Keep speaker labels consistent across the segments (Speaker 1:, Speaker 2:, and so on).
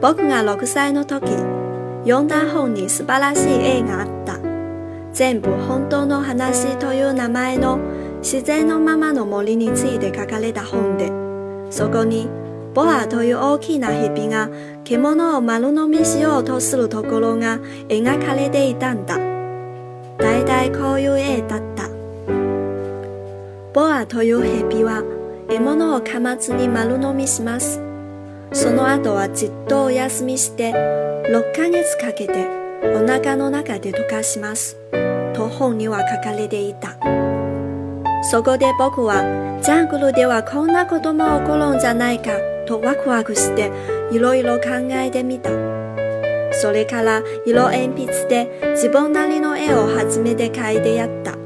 Speaker 1: 僕が6歳の時、読んだ本に素晴らしい絵があった。全部本当の話という名前の自然のままの森について書かれた本で、そこにボアという大きな蛇が獣を丸飲みしようとするところが描かれていたんだ。大体こういう絵だった。ボアという蛇は獲物を噛まずに丸飲みします。その後はじっとお休みして6ヶ月かけてお腹の中で溶かします。と本には書かれていた。そこで僕はジャングルではこんなことも起こるんじゃないかとワクワクしていろいろ考えてみた。それから色鉛筆で自分なりの絵を初めて描いてやった。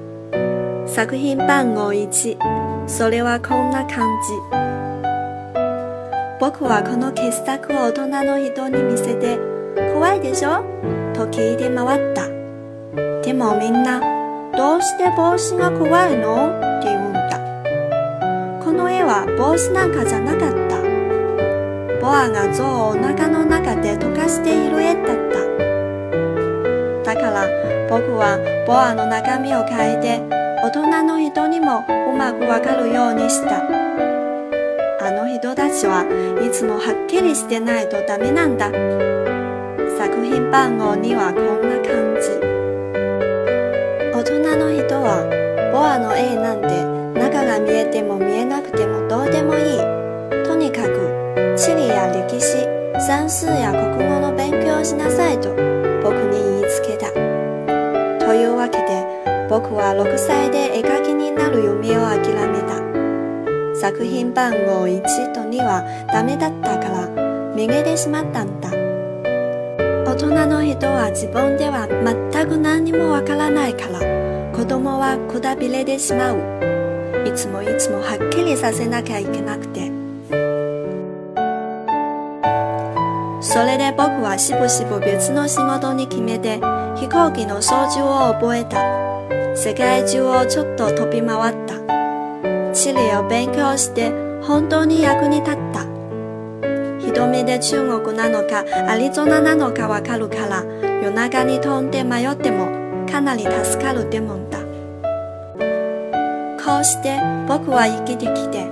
Speaker 1: 作品番号1、それはこんな感じ。僕はこの傑作を大人の人に見せて、怖いでしょ？と聞いて回った。でもみんな、どうして帽子が怖いの？って言うんだ。この絵は帽子なんかじゃなかった。ボアが象をお腹の中で溶かしている絵だった。だから僕はボアの中身を変えて大人の人にもうまくわかるようにした。あの人たちはいつもはっきりしてないとダメなんだ。作品番号にはこんな感じ。大人の人はボアの絵なんて中が見えても見えなくてもどうでもいい。とにかく地理や歴史、算数や国語の勉強をしなさいと僕に言いつけた。というわけで僕は6歳で絵描きになる夢を諦めた。作品番号1と2はダメだったからめげてしまったんだ。大人の人は自分では全く何もわからないから子供はくだびれてしまう。いつもいつもはっきりさせなきゃいけなくて。それで僕はしぶしぶ別の仕事に決めて飛行機の操縦を覚えた。世界中をちょっと飛び回った。地理を勉強して本当に役に立った。一目で中国なのかアリゾナなのかわかるから夜中に飛んで迷ってもかなり助かるってもんだ。こうして僕は生きてきて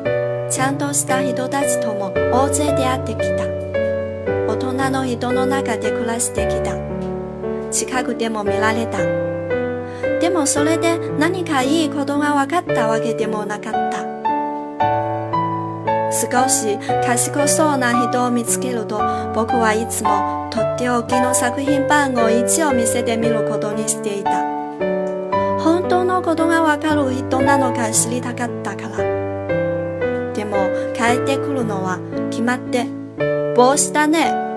Speaker 1: ちゃんとした人たちとも大勢出会ってきた。大人の人の中で暮らしてきた。近くでも見られた。でもそれで何かいいことが分かったわけでもなかった。少し賢そうな人を見つけると僕はいつもとっておきの作品番号1を見せてみることにしていた。本当のことがわかる人なのか知りたかったから。でも帰ってくるのは決まって帽子だね。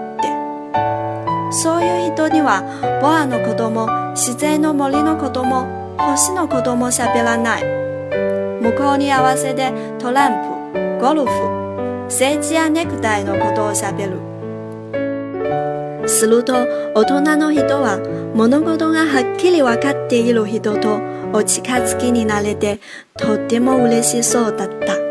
Speaker 1: そういう人には、ボアの子供、自然の森の子供、星の子供喋らない。向こうに合わせてトランプ、ゴルフ、政治やネクタイのことを喋る。すると、大人の人は物事がはっきりわかっている人とお近づきになれてとっても嬉しそうだった。